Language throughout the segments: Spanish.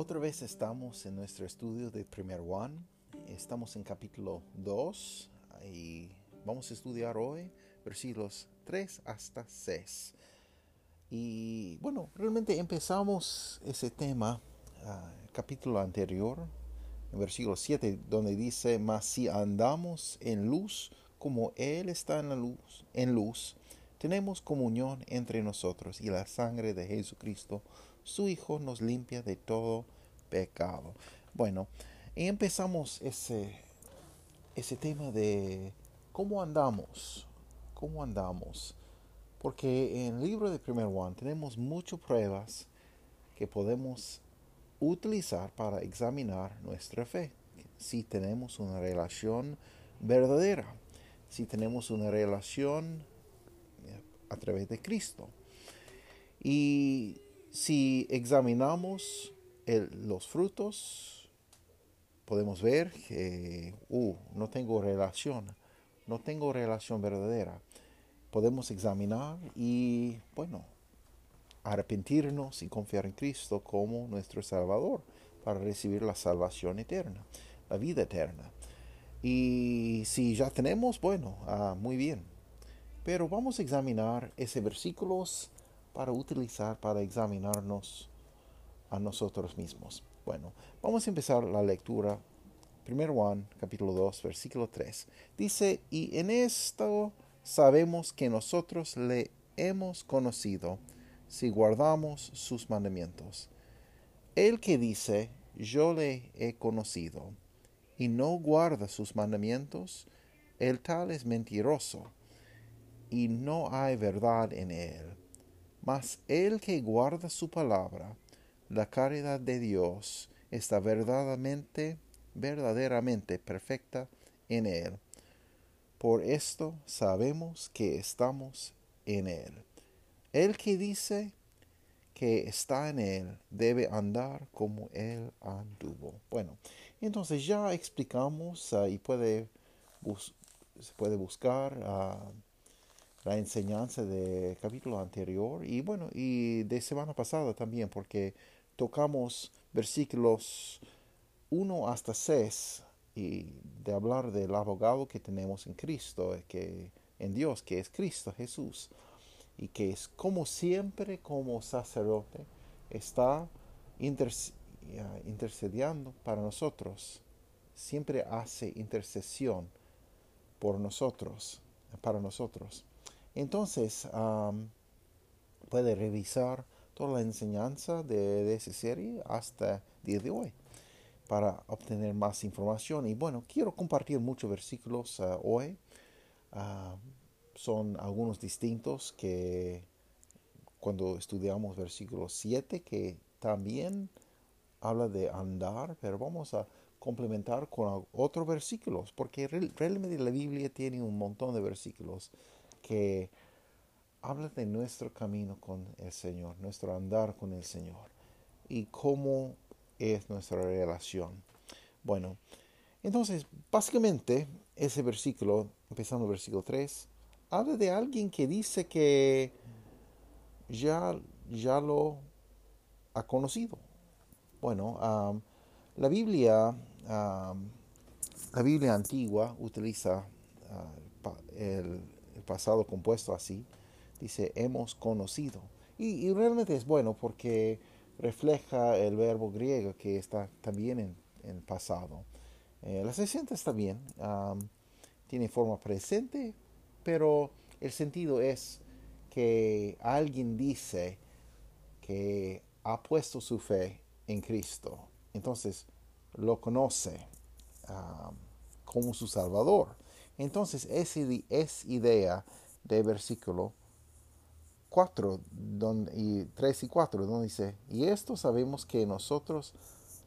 Otra vez estamos en nuestro estudio de Primer One. Estamos en capítulo 2 y vamos a estudiar hoy versículos 3 hasta 6. Y bueno, realmente empezamos ese tema, uh, capítulo anterior, versículo 7, donde dice, mas si andamos en luz como Él está en la luz, en luz, tenemos comunión entre nosotros y la sangre de Jesucristo su Hijo nos limpia de todo pecado. Bueno, empezamos ese, ese tema de cómo andamos, cómo andamos. Porque en el libro de Primer Juan tenemos muchas pruebas que podemos utilizar para examinar nuestra fe. Si tenemos una relación verdadera, si tenemos una relación eh, a través de Cristo. Y si examinamos los frutos, podemos ver que uh, no tengo relación, no tengo relación verdadera. Podemos examinar y, bueno, arrepentirnos y confiar en Cristo como nuestro Salvador para recibir la salvación eterna, la vida eterna. Y si ya tenemos, bueno, ah, muy bien. Pero vamos a examinar ese versículos para utilizar, para examinarnos a nosotros mismos. Bueno, vamos a empezar la lectura. 1 Juan capítulo 2 versículo 3. Dice, y en esto sabemos que nosotros le hemos conocido si guardamos sus mandamientos. El que dice, yo le he conocido, y no guarda sus mandamientos, el tal es mentiroso, y no hay verdad en él. Mas el que guarda su palabra, la caridad de Dios está verdaderamente, verdaderamente perfecta en Él. Por esto sabemos que estamos en Él. El que dice que está en Él debe andar como Él anduvo. Bueno, entonces ya explicamos uh, y puede se puede buscar uh, la enseñanza del capítulo anterior y bueno, y de semana pasada también, porque tocamos versículos 1 hasta 6 y de hablar del abogado que tenemos en Cristo, que en Dios, que es Cristo Jesús, y que es como siempre como sacerdote está intercediendo para nosotros, siempre hace intercesión por nosotros, para nosotros. Entonces, puede revisar toda la enseñanza de, esa serie hasta el día de hoy para obtener más información. Y bueno, quiero compartir muchos versículos ah, hoy. Ah, son algunos distintos que cuando estudiamos versículo 7, que también habla de andar, pero vamos a complementar con otros versículos, porque realmente la Biblia tiene un montón de versículos que habla de nuestro camino con el Señor, nuestro andar con el Señor y cómo es nuestra relación. Bueno, entonces, básicamente, ese versículo, empezando el versículo 3, habla de alguien que dice que ya, ya lo ha conocido. Bueno, la Biblia, la Biblia antigua utiliza ah, el pasado compuesto así dice hemos conocido. Y, realmente es bueno porque refleja el verbo griego que está también en, el pasado. Eh, la 60 está bien, tiene forma presente, pero el sentido es que alguien dice que ha puesto su fe en Cristo. Entonces lo conoce como su Salvador. Entonces es idea de versículo 4 donde, y 3 y 4, donde dice, y esto sabemos que nosotros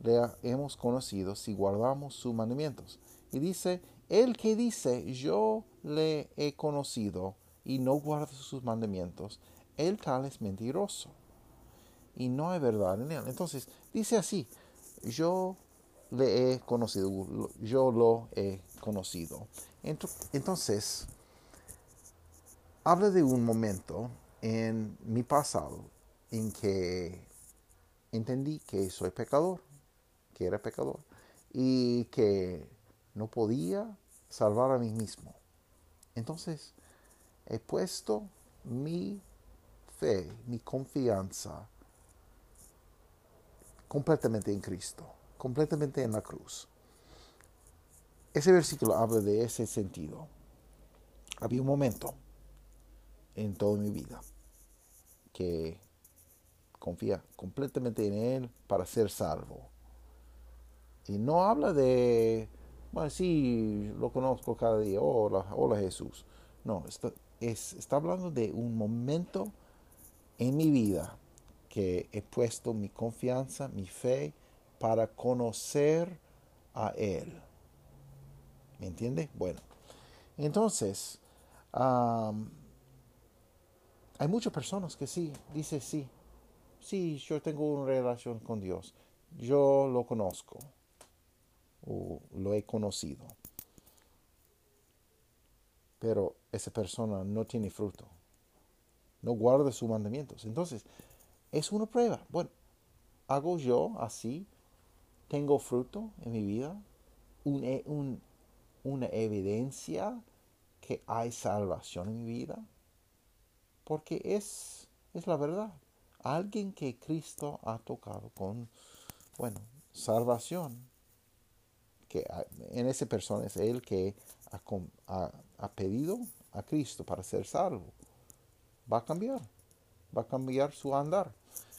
le hemos conocido si guardamos sus mandamientos. Y dice, el que dice, yo le he conocido y no guarda sus mandamientos, el tal es mentiroso. Y no hay verdad en él. Entonces, dice así, yo le he conocido, yo lo he conocido. Entonces, habla de un momento en mi pasado en que entendí que soy pecador, que era pecador, y que no podía salvar a mí mismo. Entonces, he puesto mi fe, mi confianza completamente en Cristo completamente en la cruz. Ese versículo habla de ese sentido. Había un momento en toda mi vida que confía completamente en Él para ser salvo. Y no habla de, bueno, sí, lo conozco cada día, hola, hola Jesús. No, está, es, está hablando de un momento en mi vida que he puesto mi confianza, mi fe para conocer a Él. ¿Me entiende? Bueno, entonces, hay muchas personas que sí, dice sí, sí, yo tengo una relación con Dios, yo lo conozco, o lo he conocido, pero esa persona no tiene fruto, no guarda sus mandamientos. Entonces, es una prueba. Bueno, hago yo así tengo fruto en mi vida, e, una evidencia que hay salvación en mi vida, porque es, es la verdad. Alguien que Cristo ha tocado con, bueno, salvación, que en esa persona es él que ha, ha pedido a Cristo para ser salvo. Va a cambiar, va a cambiar su andar.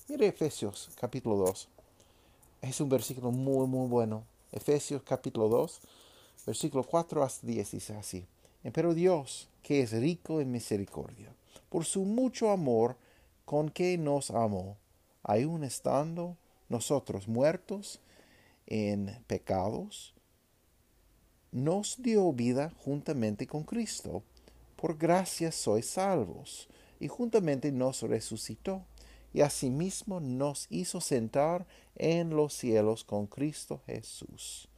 Mire Efesios capítulo 2 es un versículo muy, muy bueno. Efesios capítulo 2, versículo 4 hasta 10 dice así. Pero Dios, que es rico en misericordia, por su mucho amor con que nos amó, aun estando nosotros muertos en pecados, nos dio vida juntamente con Cristo. Por gracia sois salvos, y juntamente nos resucitó y asimismo nos hizo sentar en los cielos con Cristo Jesús,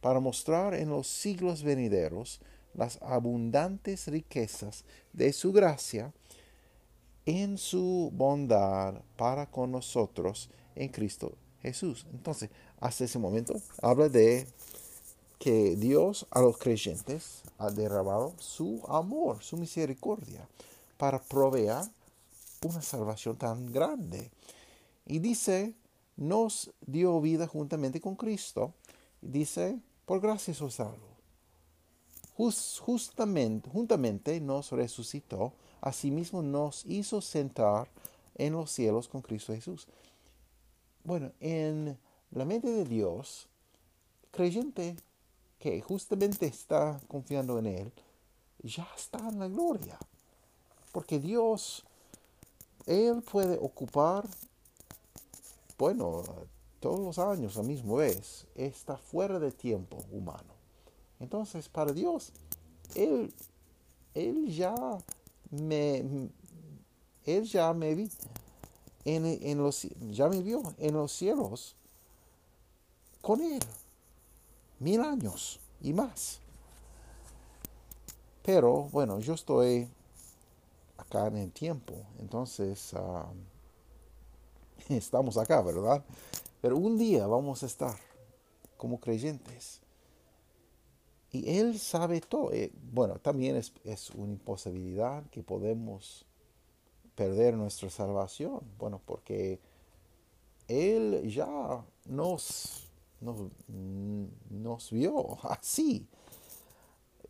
para mostrar en los siglos venideros las abundantes riquezas de su gracia en su bondad para con nosotros en Cristo Jesús. Entonces, hasta ese momento habla de que Dios a los creyentes ha derramado su amor, su misericordia, para proveer una salvación tan grande. Y dice, nos dio vida juntamente con Cristo. dice, por gracia soy salvo. justamente, juntamente nos resucitó, asimismo nos hizo sentar en los cielos con Cristo Jesús. Bueno, en la mente de Dios, creyente que justamente está confiando en Él, ya está en la gloria. Porque Dios él puede ocupar, bueno, todos los años a misma vez, está fuera de tiempo humano. Entonces, para Dios, Él, él ya me, Él ya me vi en, en los, ya me vio en los cielos con Él, mil años y más. Pero bueno, yo estoy acá en el tiempo. Entonces, ah, estamos acá, ¿verdad? Pero un día vamos a estar como creyentes. Y Él sabe todo. Eh, bueno, también es, una imposibilidad que podemos perder nuestra salvación. Bueno, porque Él ya nos, nos vio así,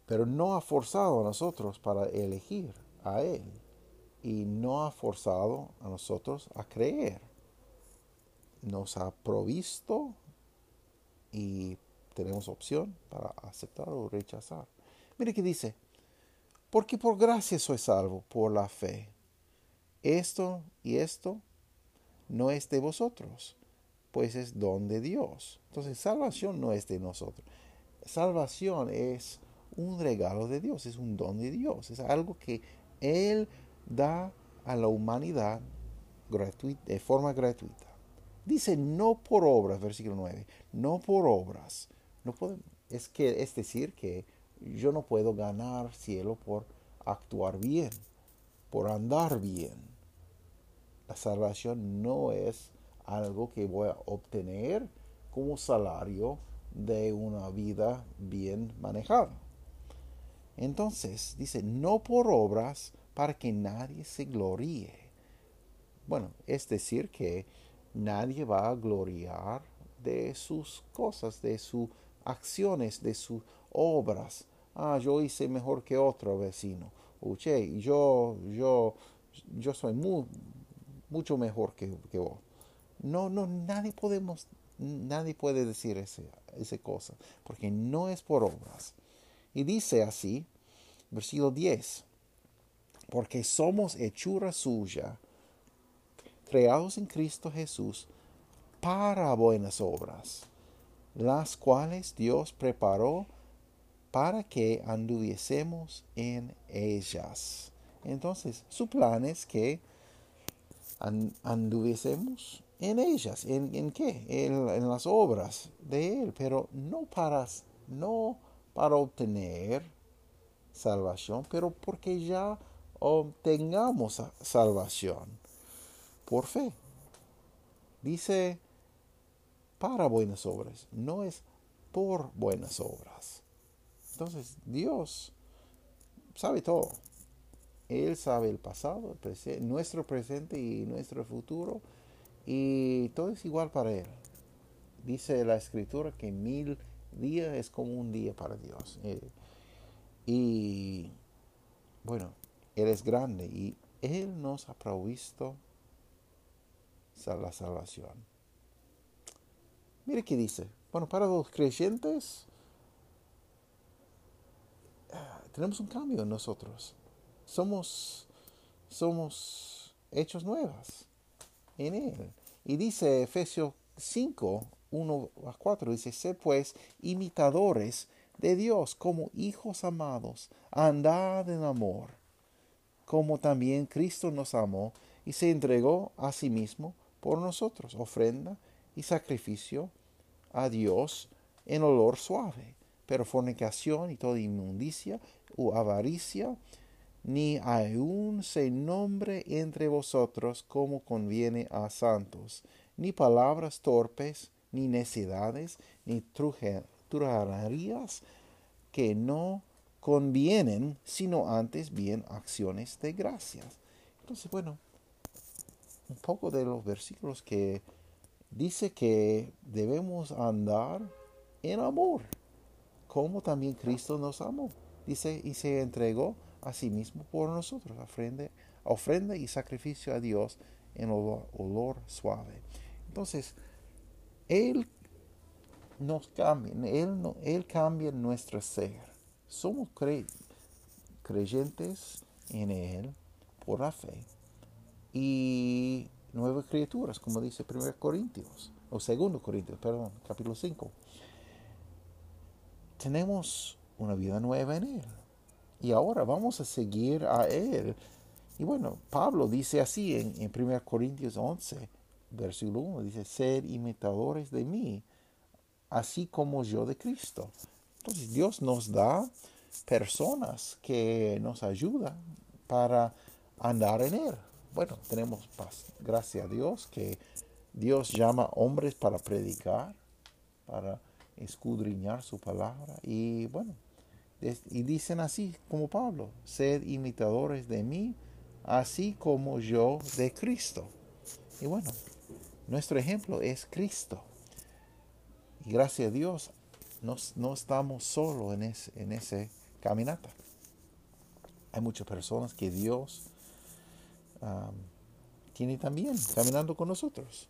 pero no ha forzado a nosotros para elegir a Él y no ha forzado a nosotros a creer. Nos ha provisto y tenemos opción para aceptar o rechazar. Mire que dice, porque por gracia soy salvo, por la fe. Esto y esto no es de vosotros, pues es don de Dios. Entonces, salvación no es de nosotros. Salvación es un regalo de Dios, es un don de Dios, es algo que Él da a la humanidad de forma gratuita. Dice no por obras, versículo 9, no por obras. No es, que, es decir, que yo no puedo ganar cielo por actuar bien, por andar bien. La salvación no es algo que voy a obtener como salario de una vida bien manejada. Entonces dice, no por obras para que nadie se gloríe. Bueno, es decir que nadie va a gloriar de sus cosas, de sus acciones, de sus obras. Ah, yo hice mejor que otro vecino. Oye, yo, yo, yo soy mucho mejor que, vos. No, no, nadie podemos, nadie puede decir ese, esa cosa, porque no es por obras. Y dice así, versículo 10, porque somos hechura suya, creados en Cristo Jesús para buenas obras, las cuales Dios preparó para que anduviésemos en ellas. Entonces, su plan es que anduviésemos en ellas. ¿En, qué? En, las obras de Él, pero no para, no para obtener salvación, pero porque ya obtengamos salvación por fe. Dice para buenas obras, no es por buenas obras. Entonces Dios sabe todo. Él sabe el pasado, nuestro presente y nuestro futuro. Y todo es igual para Él. Dice la escritura que mil días es como un día para Dios. Eh, y bueno, Él es grande y Él nos ha provisto la salvación. Mire qué dice. Bueno, para los creyentes ah, tenemos un cambio en nosotros somos, somos hechos nuevas en Él. Y dice Efesios 5, 1 a 4, dice, sé pues imitadores de Dios como hijos amados, andad en amor, como también Cristo nos amó y se entregó a sí mismo por nosotros, ofrenda y sacrificio a Dios en olor suave. Pero fornicación y toda inmundicia u avaricia ni aun se nombre entre vosotros como conviene a santos, ni palabras torpes, ni necedades, ni trujarías que no convienen, sino antes bien acciones de gracias. Entonces, bueno, un poco de los versículos que dice que debemos andar en amor, como también Cristo nos amó. Dice, y se entregó mismo por nosotros, ofrenda, ofrenda y sacrificio a Dios en olor, suave. Entonces, Él nos cambia, Él, él cambia nuestro ser. Somos creyentes en Él por la fe y nuevas criaturas, como dice 1 Corintios, o 2 Corintios, perdón, capítulo 5. Tenemos una vida nueva en Él y ahora vamos a seguir a Él. Y bueno, Pablo dice así en, en 1 Corintios 11, versículo 1, dice, ser imitadores de mí, así como yo de Cristo. Entonces Dios nos da personas que nos ayudan para andar en Él. Bueno, tenemos paz. Gracias a Dios que Dios llama hombres para predicar, para escudriñar su palabra. Y bueno, y dicen así como Pablo, sed imitadores de mí, así como yo de Cristo. Y bueno, nuestro ejemplo es Cristo. Y gracias a Dios no, estamos solos en, ese, en esa caminata. Hay muchas personas que Dios tiene también caminando con nosotros.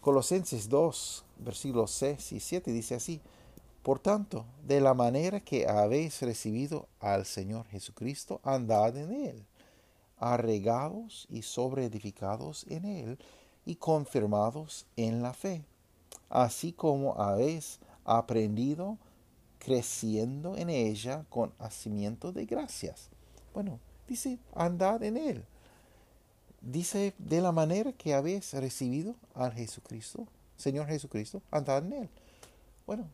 Colosenses 2, versículos 6 y 7 dice así, por tanto, de la manera que habéis recibido al Señor Jesucristo, andad en él, arregados y sobreedificados en él, y confirmados en la fe, así como habéis aprendido creciendo en ella con hacimiento de gracias. Bueno, dice, andad en él. Dice, de la manera que habéis recibido al Jesucristo, Señor Jesucristo, andad en él. Bueno,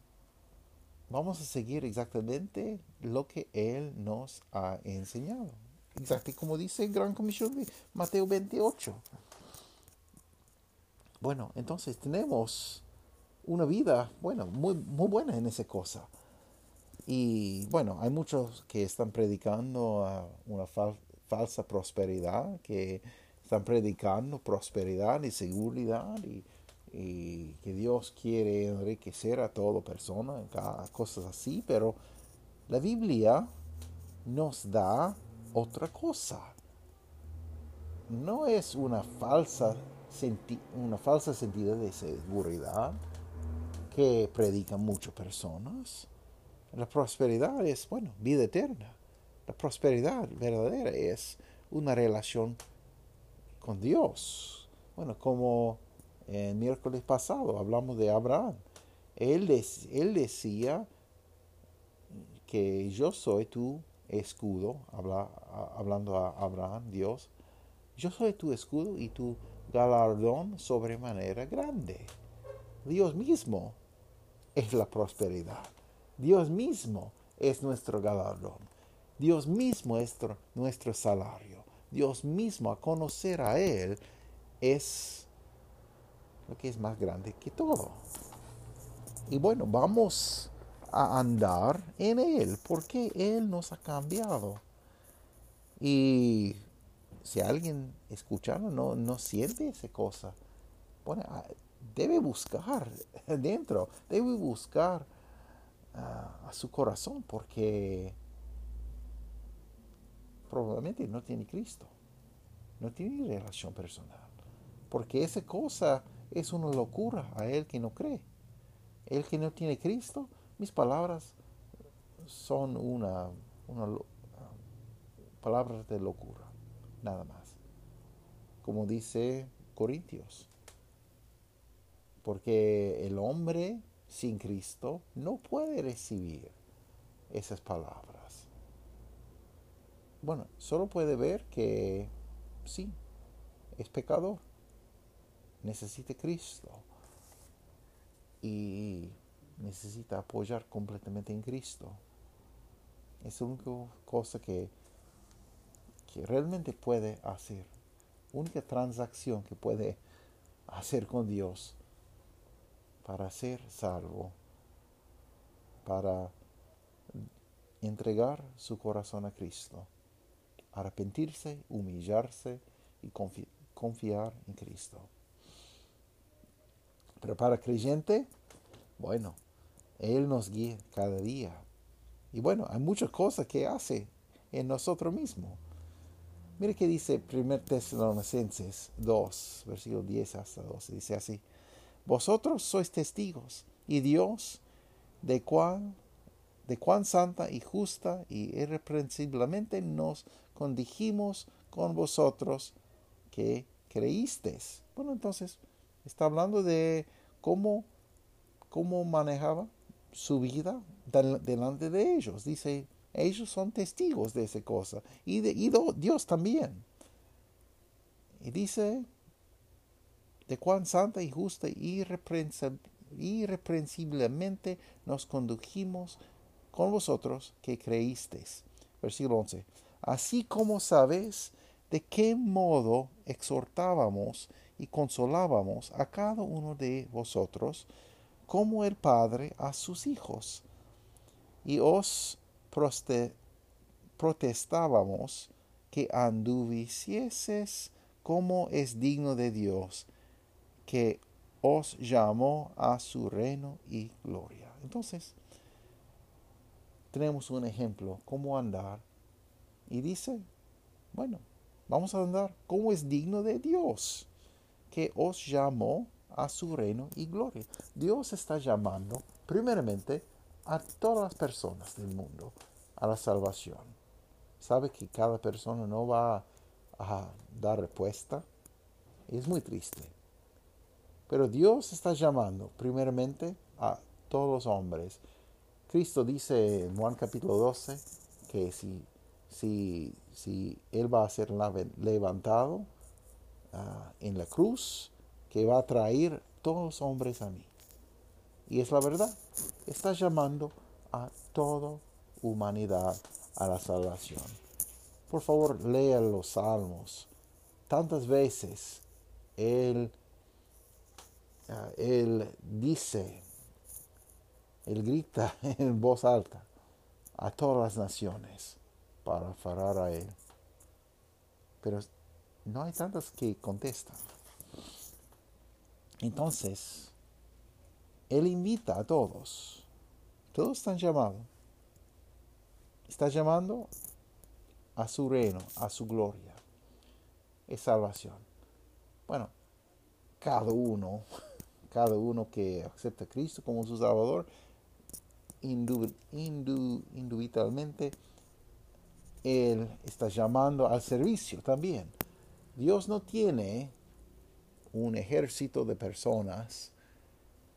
vamos a seguir exactamente lo que Él nos ha enseñado. Exactamente como dice en Gran Comisión de Mateo 28. Bueno, entonces tenemos una vida, bueno, muy, muy buena en esa cosa. Y bueno, hay muchos que están predicando una falsa prosperidad, que están predicando prosperidad y seguridad y, que Dios quiere enriquecer a toda persona, cosas así, pero la Biblia nos da otra cosa. No es una falsa, una falsa sentido de seguridad que predican muchas personas. La prosperidad es, bueno, vida eterna. La prosperidad verdadera es una relación con Dios. Bueno, como el miércoles pasado hablamos de Abraham. Él, él decía que yo soy tu escudo, hablando a Abraham, Dios, yo soy tu escudo y tu galardón sobremanera grande. Dios mismo es la prosperidad. Dios mismo es nuestro galardón. Dios mismo es nuestro salario. Dios mismo a conocer a Él es lo que es más grande que todo. Y bueno, vamos a andar en Él, porque Él nos ha cambiado. Y si alguien escuchando no, no siente esa cosa, bueno, debe buscar dentro, debe buscar ah, a su corazón, porque probablemente no tiene Cristo, no tiene relación personal, porque esa cosa es una locura a él que no cree. El que no tiene Cristo mis palabras son una, una palabras de locura, nada más. Como dice Corintios. Porque el hombre sin Cristo no puede recibir esas palabras. Bueno, solo puede ver que sí, es pecador. Necesita Cristo. Y necesita apoyar completamente en Cristo. Es la única cosa que, que realmente puede hacer. Única transacción que puede hacer con Dios para ser salvo. Para entregar su corazón a Cristo. Arrepentirse, humillarse y confiar en Cristo. Pero para creyente, bueno, él nos guía cada día. Y bueno, hay muchas cosas que hace en nosotros mismos. Mire que dice 1 Tesalonicenses 2, versículo 10 hasta 12. Dice así, vosotros sois testigos y Dios de cuán, de cuán santa y justa y irreprensiblemente nos condijimos con vosotros que creísteis. Bueno, entonces está hablando de cómo, cómo manejaba su vida delante de ellos. Dice, ellos son testigos de esa cosa. Y, de, Dios también. Y dice, de cuán santa y justa y irreprensiblemente nos condujimos con vosotros que creísteis. Versículo 11. Así como sabéis de qué modo exhortábamos y consolábamos a cada uno de vosotros, como el Padre a sus hijos. Y os protestábamos que anduvieses como es digno de Dios, que os llamó a su reino y gloria. Entonces, tenemos un ejemplo, cómo andar. Y dice, bueno, vamos a andar como es digno de Dios, que os llamó a su reino y gloria. Dios está llamando primeramente a todas las personas del mundo a la salvación. Sabe que cada persona no va a dar respuesta. Es muy triste. Pero Dios está llamando primeramente a todos los hombres. Cristo dice en Juan capítulo 12 que si, si, si Él va a ser levantado ah, en la cruz, que va a traer todos los hombres a mí. Y es la verdad. Está llamando a toda humanidad a la salvación. Por favor, lea los salmos. Tantas veces Él, él dice, Él grita en voz alta a todas las naciones para aferrar a Él. Pero no hay tantas que contestan. Entonces, Él invita a todos. Todos están llamados. Está llamando a su reino, a su gloria. Es salvación. Bueno, cada uno, cada uno que acepta a Cristo como su Salvador, indudablemente, Él está llamando al servicio también. Dios no tiene un ejército de personas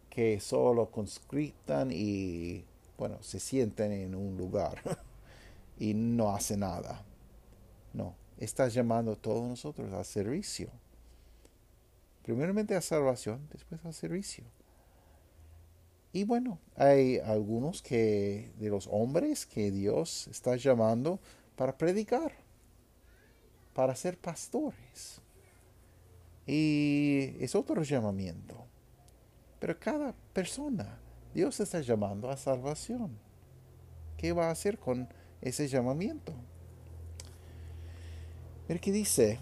que solo conscriptan y, bueno, se sienten en un lugar y no hacen nada. No, está llamando a todos nosotros al servicio. Primeramente a salvación, después al servicio. Y bueno, hay algunos que de los hombres que Dios está llamando para predicar, para ser pastores. Y es otro llamamiento. Pero cada persona, Dios está llamando a salvación. ¿Qué va a hacer con ese llamamiento? Mira qué dice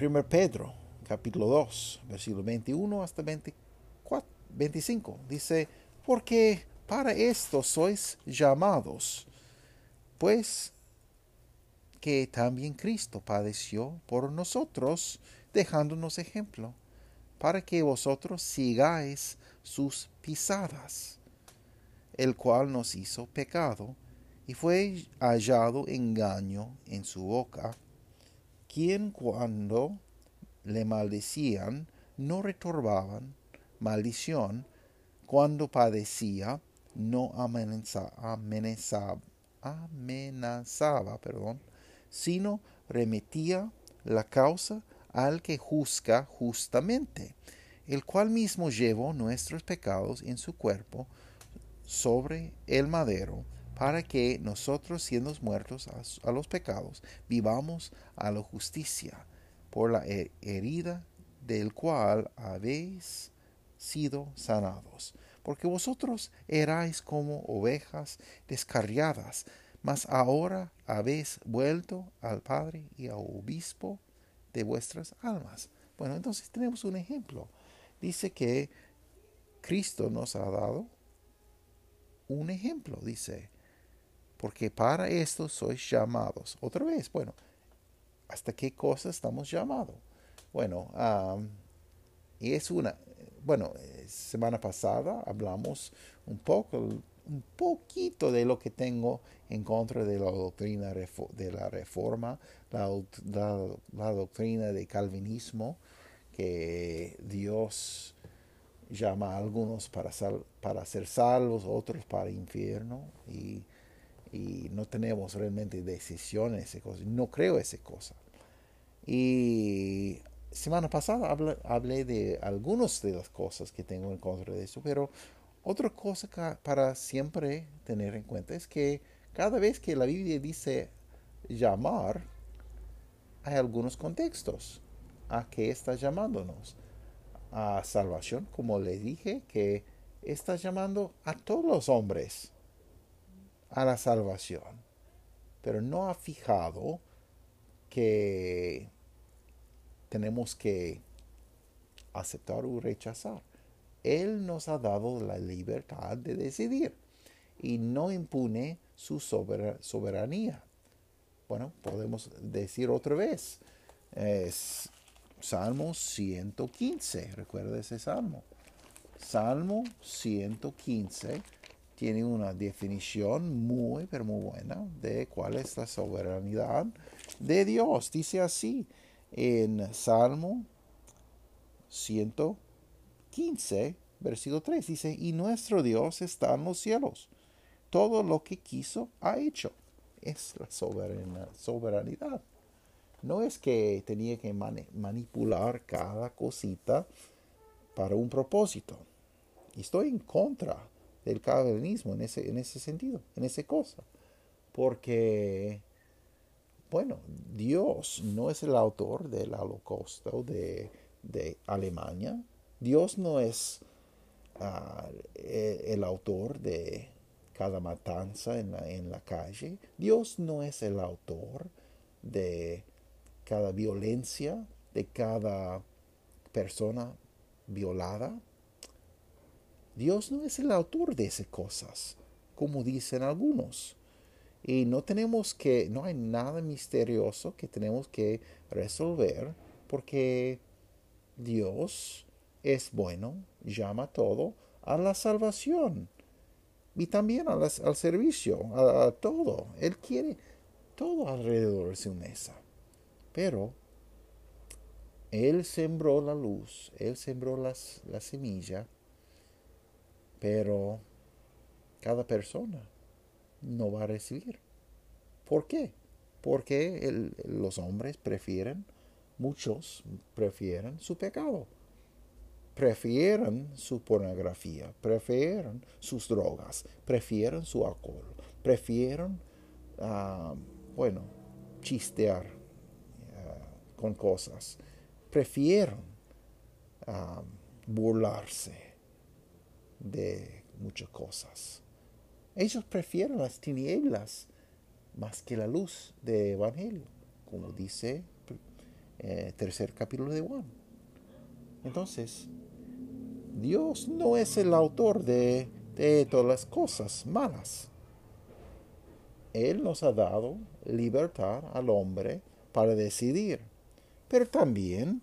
1 Pedro, capítulo 2, versículo 21 hasta 24, 25. Dice, porque para esto sois llamados, pues que también Cristo padeció por nosotros, dejándonos ejemplo, para que vosotros sigáis sus pisadas, el cual nos hizo pecado, y fue hallado engaño en su boca, quien cuando le maldecían no retorbaban maldición, cuando padecía no amenazaba, amenazaba perdón, sino remitía la causa al que juzga justamente, el cual mismo llevó nuestros pecados en su cuerpo sobre el madero, para que nosotros, siendo muertos a, los pecados, vivamos a la justicia, por la herida del cual habéis sido sanados. Porque vosotros erais como ovejas descarriadas, mas ahora habéis vuelto al Padre y al Obispo de vuestras almas. Bueno, entonces tenemos un ejemplo. Dice que Cristo nos ha dado un ejemplo, dice, porque para esto sois llamados. Otra vez, bueno, ¿hasta qué cosa estamos llamados? Bueno, y es una, bueno, eh, semana pasada hablamos un poco un poquito de lo que tengo en contra de la doctrina de la reforma, la, doctrina de calvinismo, que Dios llama a algunos para, para ser salvos, otros para infierno, y, no tenemos realmente decisión en esa cosa, no creo esa cosa. Y semana pasada hablé, de algunas de las cosas que tengo en contra de eso, pero otra cosa para siempre tener en cuenta es que cada vez que la Biblia dice llamar, hay algunos contextos. ¿A qué está llamándonos? A salvación, como le dije, que está llamando a todos los hombres a la salvación. Pero no ha fijado que tenemos que aceptar o rechazar. Él nos ha dado la libertad de decidir y no impone su soberanía. Bueno, podemos decir otra vez, es Salmo 115, recuerda ese salmo. Salmo 115 tiene una definición muy, pero muy buena de cuál es la soberanía de Dios. Dice así en Salmo 115, versículo 3, dice, y nuestro Dios está en los cielos. Todo lo que quiso ha hecho. Es la soberanidad. No es que tenía que manipular cada cosita para un propósito. Estoy en contra del calvinismo en ese, en ese sentido, en esa cosa. Porque, bueno, Dios no es el autor del holocausto de, Alemania. Dios no es ah, e, el, autor de cada matanza en la, en la calle. Dios no es el autor de cada violencia, de cada persona violada. Dios no es el autor de esas cosas, como dicen algunos. Y no tenemos que, no hay nada misterioso que tenemos que resolver porque Dios es bueno, llama todo a la salvación y también al servicio, a, todo. Él quiere todo alrededor de su mesa. Pero Él sembró la luz, Él sembró las, la semilla pero cada persona no va a recibir. ¿Por qué? Porque los hombres prefieren, muchos prefieren su pecado, prefieren su pornografía, prefieren sus drogas, prefieren su alcohol, prefieren, ah, bueno, chistear ah, con cosas, prefieren ah, burlarse de muchas cosas. Ellos prefieren las tinieblas más que la luz del Evangelio, como dice eh, tercer capítulo de Juan. Entonces, Dios no es el autor de, de todas las cosas malas. Él nos ha dado libertad al hombre para decidir. Pero también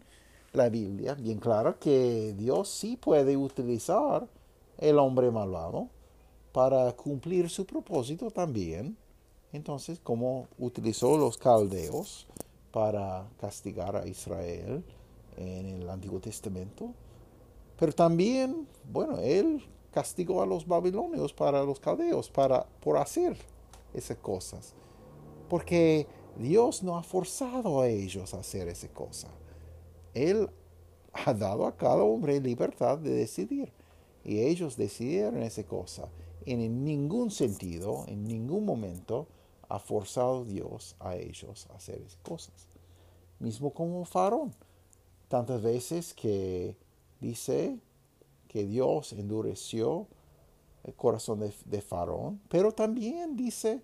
la Biblia, bien clara, que Dios sí puede utilizar el hombre malvado para cumplir su propósito también. Entonces, como utilizó los caldeos para castigar a Israel en el Antiguo Testamento, pero también, bueno, él castigó a los babilonios para los caldeos, para, por hacer esas cosas. Porque Dios no ha forzado a ellos a hacer esa cosa. Él ha dado a cada hombre libertad de decidir. Y ellos decidieron esa cosa. En ningún sentido, en ningún momento, ha forzado Dios a ellos a hacer esas cosas. Mismo como Farón. Tantas veces que dice que Dios endureció el corazón de, de Farón, pero también dice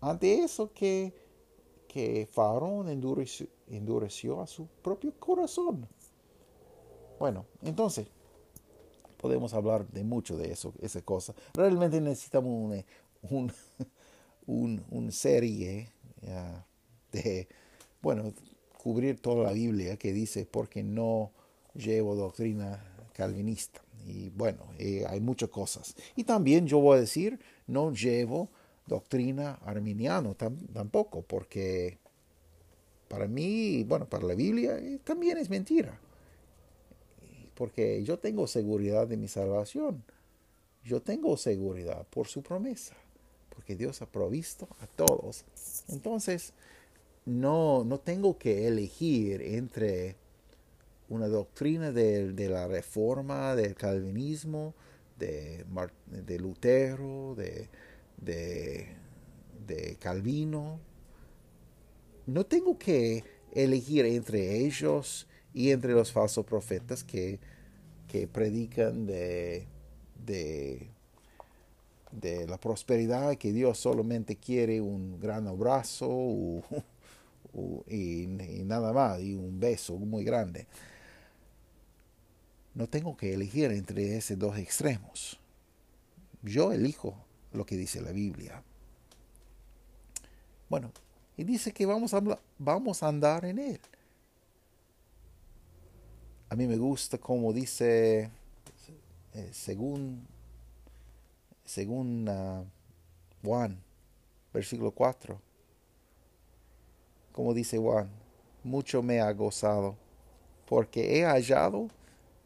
ante eso que, que Farón endureció, endureció a su propio corazón. Bueno, entonces, podemos hablar de mucho de eso, esa cosa. Realmente necesitamos una un, serie de, bueno, cubrir toda la Biblia que dice porque no llevo doctrina calvinista. Y bueno, eh, hay muchas cosas. Y también yo voy a decir, no llevo doctrina arminiana tampoco, porque para mí, bueno, para la Biblia eh, también es mentira porque yo tengo seguridad de mi salvación. Yo tengo seguridad por su promesa, porque Dios ha provisto a todos. Entonces, no, no tengo que elegir entre una doctrina de, la reforma, del calvinismo, de, de Lutero, de, de Calvino. No tengo que elegir entre ellos y entre los falsos profetas que, predican de, de, la prosperidad, que Dios solamente quiere un gran abrazo y, nada más, y un beso muy grande. No tengo que elegir entre esos dos extremos. Yo elijo lo que dice la Biblia. Bueno, y dice que vamos a, vamos a andar en él. A mí me gusta como dice, eh, según, según ah, Juan, versículo 4, como dice Juan, mucho me ha gozado, porque he hallado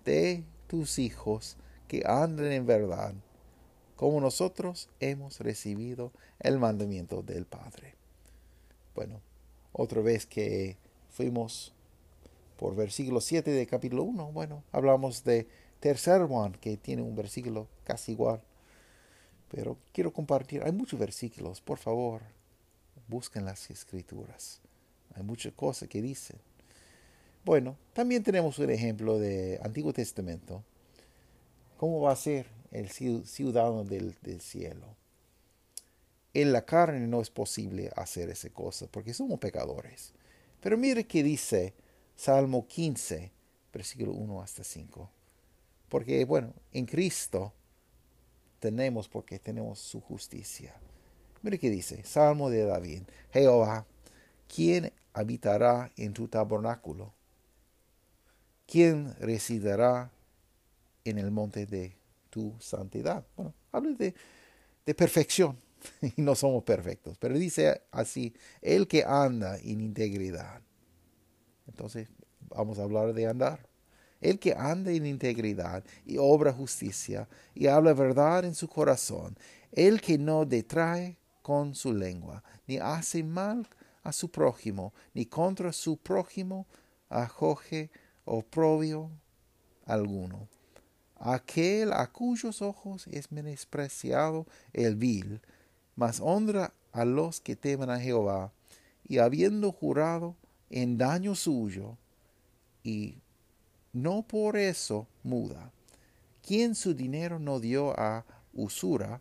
de tus hijos que anden en verdad, como nosotros hemos recibido el mandamiento del Padre. Bueno, otra vez que fuimos por versículo 7 de capítulo 1, bueno, hablamos de tercer Juan, que tiene un versículo casi igual. Pero quiero compartir, hay muchos versículos, por favor, busquen las escrituras. Hay muchas cosas que dicen. Bueno, también tenemos un ejemplo de Antiguo Testamento. ¿Cómo va a ser el ciudadano del, del cielo? En la carne no es posible hacer esa cosa porque somos pecadores. Pero mire que dice Salmo 15, versículo 1 hasta 5. Porque, bueno, en Cristo tenemos porque tenemos su justicia. Mire qué dice, Salmo de David, Jehová, ¿quién habitará en tu tabernáculo? ¿Quién residirá en el monte de tu santidad? Bueno, habla de, de perfección y no somos perfectos, pero dice así, el que anda en integridad. Entonces, vamos a hablar de andar. El que anda en integridad y obra justicia y habla verdad en su corazón, el que no detrae con su lengua, ni hace mal a su prójimo, ni contra su prójimo acoge oprobio alguno. Aquel a cuyos ojos es menospreciado el vil, mas honra a los que temen a Jehová, y habiendo jurado en daño suyo, y no por eso muda. Quien su dinero no dio a usura,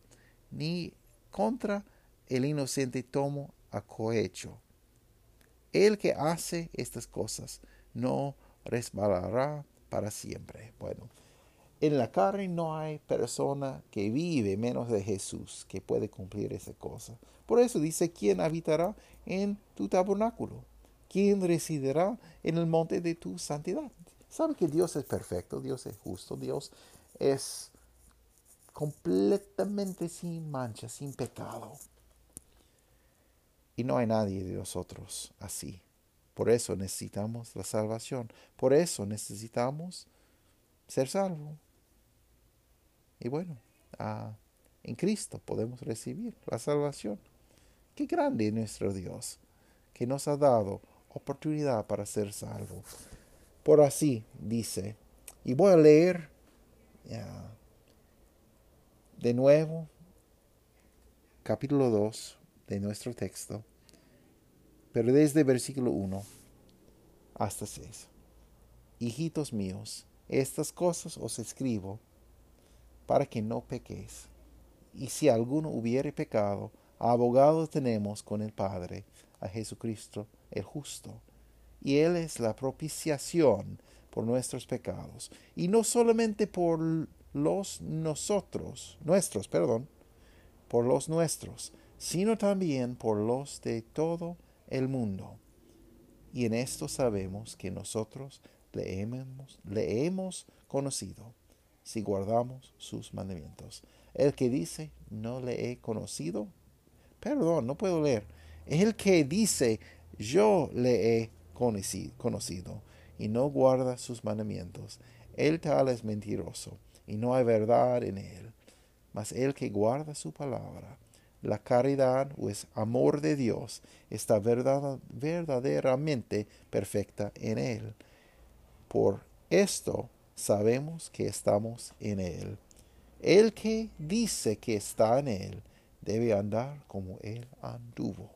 ni contra el inocente tomo a cohecho. El que hace estas cosas no resbalará para siempre. Bueno, en la carne no hay persona que vive menos de Jesús que puede cumplir esa cosa. Por eso dice, ¿quién habitará en tu tabernáculo? ¿Quién residirá en el monte de tu santidad? Sabe que Dios es perfecto, Dios es justo, Dios es completamente sin mancha, sin pecado. Y no hay nadie de nosotros así. Por eso necesitamos la salvación. Por eso necesitamos ser salvos. Y bueno, ah, en Cristo podemos recibir la salvación. Qué grande es nuestro Dios, que nos ha dado oportunidad para ser salvos. Por así dice, y voy a leer de nuevo capítulo 2 de nuestro texto, pero desde versículo 1 hasta 6. Hijitos míos, estas cosas os escribo para que no pequéis. Y si alguno hubiere pecado, abogado tenemos con el Padre, a Jesucristo el justo y Él es la propiciación por nuestros pecados, y no solamente por los nosotros, nuestros, perdón, por los nuestros, sino también por los de todo el mundo. Y en esto sabemos que nosotros le hemos, le hemos conocido si guardamos sus mandamientos. El que dice, no le he conocido, perdón, no puedo leer. El que dice, yo le he conocido y no guarda sus mandamientos, el tal es mentiroso y no hay verdad en él. Mas el que guarda su palabra, la caridad o es amor de Dios está verdaderamente perfecta en él. Por esto sabemos que estamos en él. El que dice que está en él debe andar como él anduvo.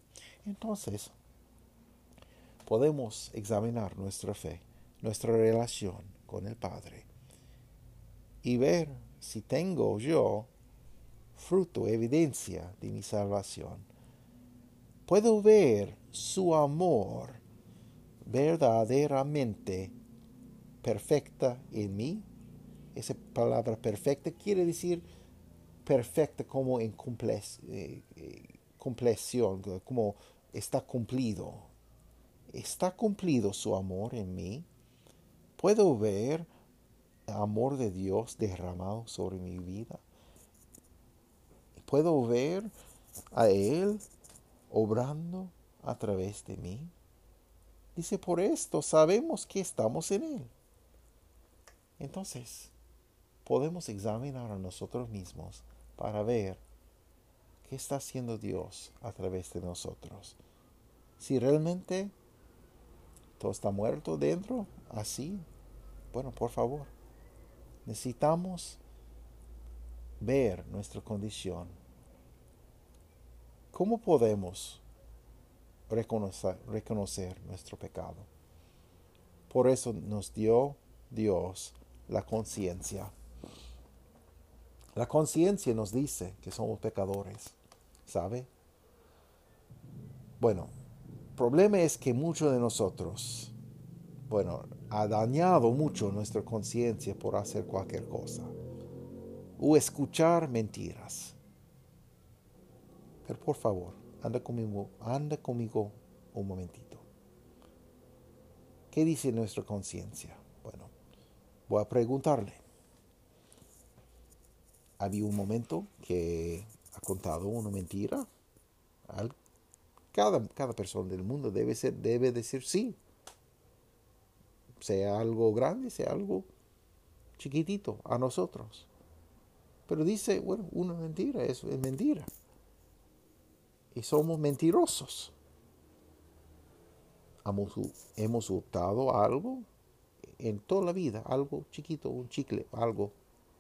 Entonces, podemos examinar nuestra fe, nuestra relación con el Padre y ver si tengo yo fruto, evidencia de mi salvación. Puedo ver su amor verdaderamente perfecta en mí. Esa palabra perfecta quiere decir perfecta como en eh, eh, compleción, como está cumplido, ¿Está cumplido su amor en mí? ¿Puedo ver el amor de Dios derramado sobre mi vida? ¿Puedo ver a Él obrando a través de mí? Dice, por esto sabemos que estamos en Él. entonces podemos examinar a nosotros mismos para ver qué está haciendo Dios a través de nosotros. Si realmente todo está muerto dentro, así, bueno, por favor, necesitamos ver nuestra condición. ¿Cómo podemos reconocer, reconocer nuestro pecado? Por eso nos dio Dios la conciencia. La conciencia nos dice que somos pecadores, ¿sabe? Bueno, problema es que muchos de nosotros, bueno, ha dañado mucho nuestra conciencia por hacer cualquier cosa o escuchar mentiras. Pero por favor, anda conmigo, anda conmigo un momentito. ¿Qué dice nuestra conciencia? Bueno, voy a preguntarle. Había un momento que ha contado una mentira. Cada, cada persona del mundo debe, ser, debe decir sí. Sea algo grande, sea algo chiquitito a nosotros. Pero dice, bueno, una mentira es, es mentira. Y somos mentirosos. Hemos, hemos optado algo en toda la vida, algo chiquito, un chicle, algo,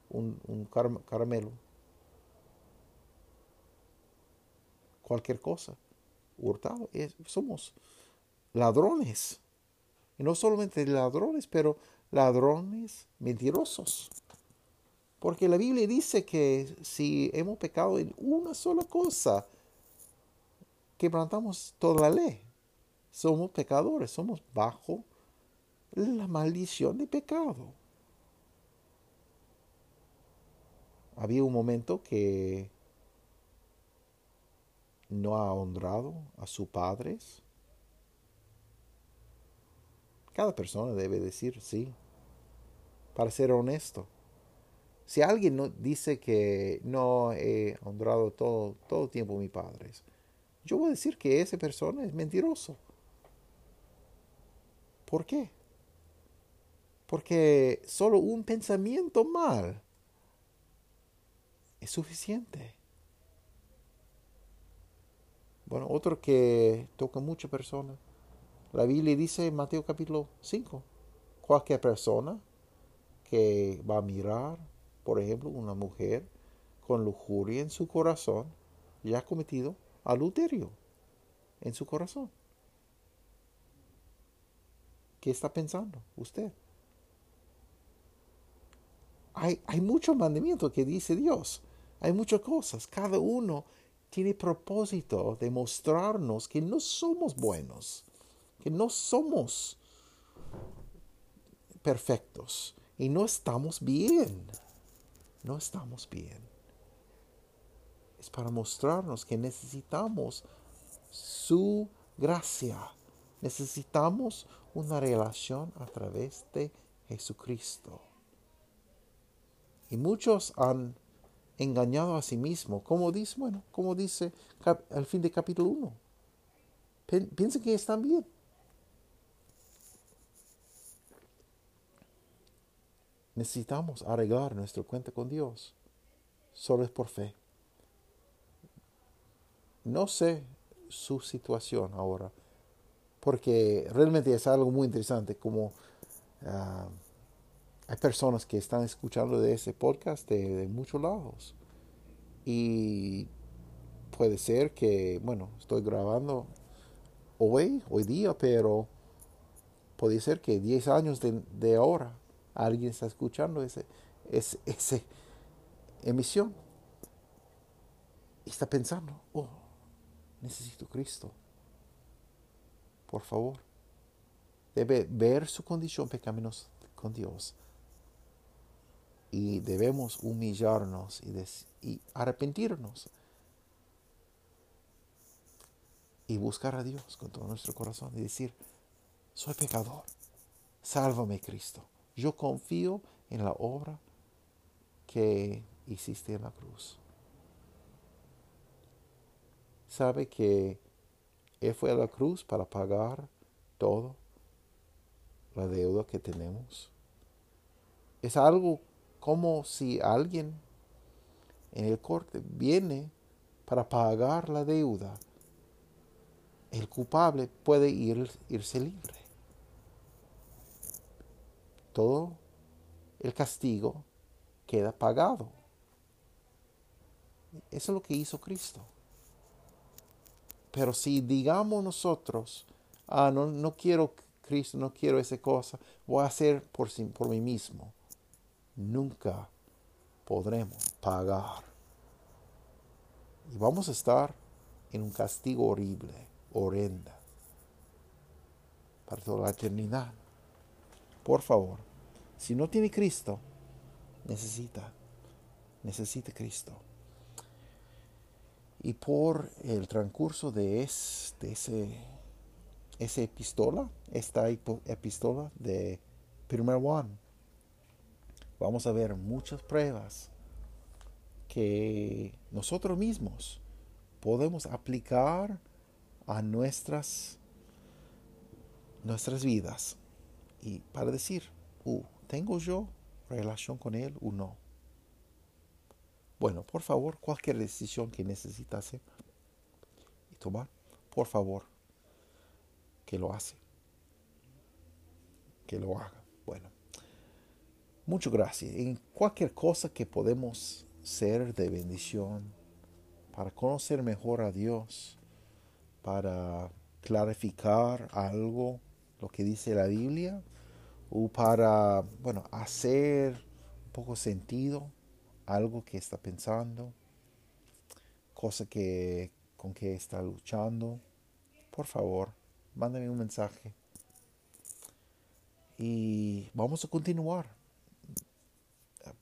un, un caramelo, cualquier cosa. Hurtado, somos ladrones. Y no solamente ladrones, pero ladrones mentirosos. Porque la Biblia dice que si hemos pecado en una sola cosa, quebrantamos toda la ley. Somos pecadores, somos bajo la maldición de pecado. Había un momento que no ha honrado a sus padres. Cada persona debe decir sí, para ser honesto. Si alguien no, dice que no he honrado todo, todo tiempo a mis padres, yo voy a decir que esa persona es mentiroso. ¿Por qué? Porque solo un pensamiento mal es suficiente. Bueno, otro que toca mucha persona. La Biblia dice en Mateo capítulo 5, cualquier persona que va a mirar por ejemplo, una mujer con lujuria en su corazón ya ha cometido adulterio en su corazón. ¿Qué está pensando usted? Hay, hay muchos mandamientos que dice Dios. Hay muchas cosas. Cada uno tiene propósito de mostrarnos que no somos buenos, que no somos perfectos y no estamos bien no estamos bien. Es para mostrarnos que necesitamos su gracia. Necesitamos una relación a través de Jesucristo. Y muchos han engañado a sí mismos, como dice, bueno, como dice al fin de capítulo 1. Piensen que están bien. necesitamos arreglar nuestra cuenta con Dios. Solo es por fe. No sé su situación ahora, porque realmente es algo muy interesante, como ah, hay personas que están escuchando de ese podcast de, muchos lados. Y puede ser que, bueno, estoy grabando hoy, hoy día, pero puede ser que 10 años de, ahora Alguien está escuchando ese, ese, emisión y está pensando, oh, necesito Cristo. Por favor. Debe ver su condición pecaminosa con Dios. Y debemos humillarnos y, arrepentirnos. Y buscar a Dios con todo nuestro corazón y decir, soy pecador. Sálvame Cristo. Yo confío en la obra que hiciste en la cruz. Sabe que Él fue a la cruz para pagar todo la deuda que tenemos. es algo como si alguien en el corte viene para pagar la deuda. El culpable puede ir, irse libre. Todo el castigo queda pagado. Eso es lo que hizo Cristo. Pero si digamos nosotros, ah, no, no quiero Cristo, no quiero esa cosa, voy a hacer por, por mí mismo, nunca podremos pagar. Y vamos a estar en un castigo horrible, horrenda, para toda la eternidad. Por favor, si no tiene Cristo, necesita, necesita Cristo. Y por el transcurso de, ese, esa epístola, esta epístola de Primer Juan, vamos a ver muchas pruebas que nosotros mismos podemos aplicar a nuestras, nuestras vidas. Y para decir, uh, ¿tengo yo relación con Él o no? Bueno, por favor, cualquier decisión que necesita hacer y tomar, por favor, que lo hace. Que lo haga. Muchas gracias. En cualquier cosa que podemos ser de bendición para conocer mejor a Dios, para clarificar algo, lo que dice la Biblia, o para, bueno, hacer un poco sentido algo que está pensando, cosa que con que está luchando, por favor, mándame un mensaje. Y vamos a continuar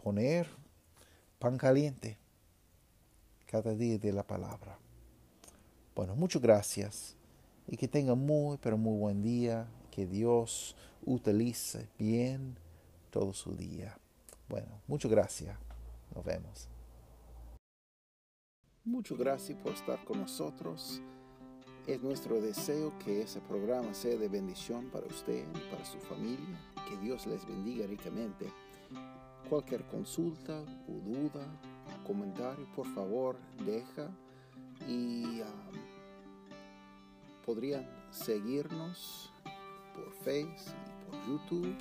poner pan caliente cada día de la palabra. Bueno, muchas gracias y que tenga muy, pero muy buen día. Que Dios utilice bien todo su día. Bueno, muchas gracias. Nos vemos. Muchas gracias por estar con nosotros. Es nuestro deseo que ese programa sea de bendición para usted y para su familia. Que Dios les bendiga ricamente. Cualquier consulta o duda, comentario, por favor, deja y um, podrían seguirnos por Facebook y por YouTube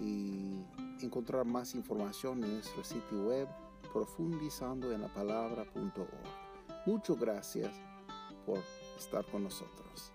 y encontrar más información en nuestro sitio web profundizando en la palabra.org. Muchas gracias por estar con nosotros.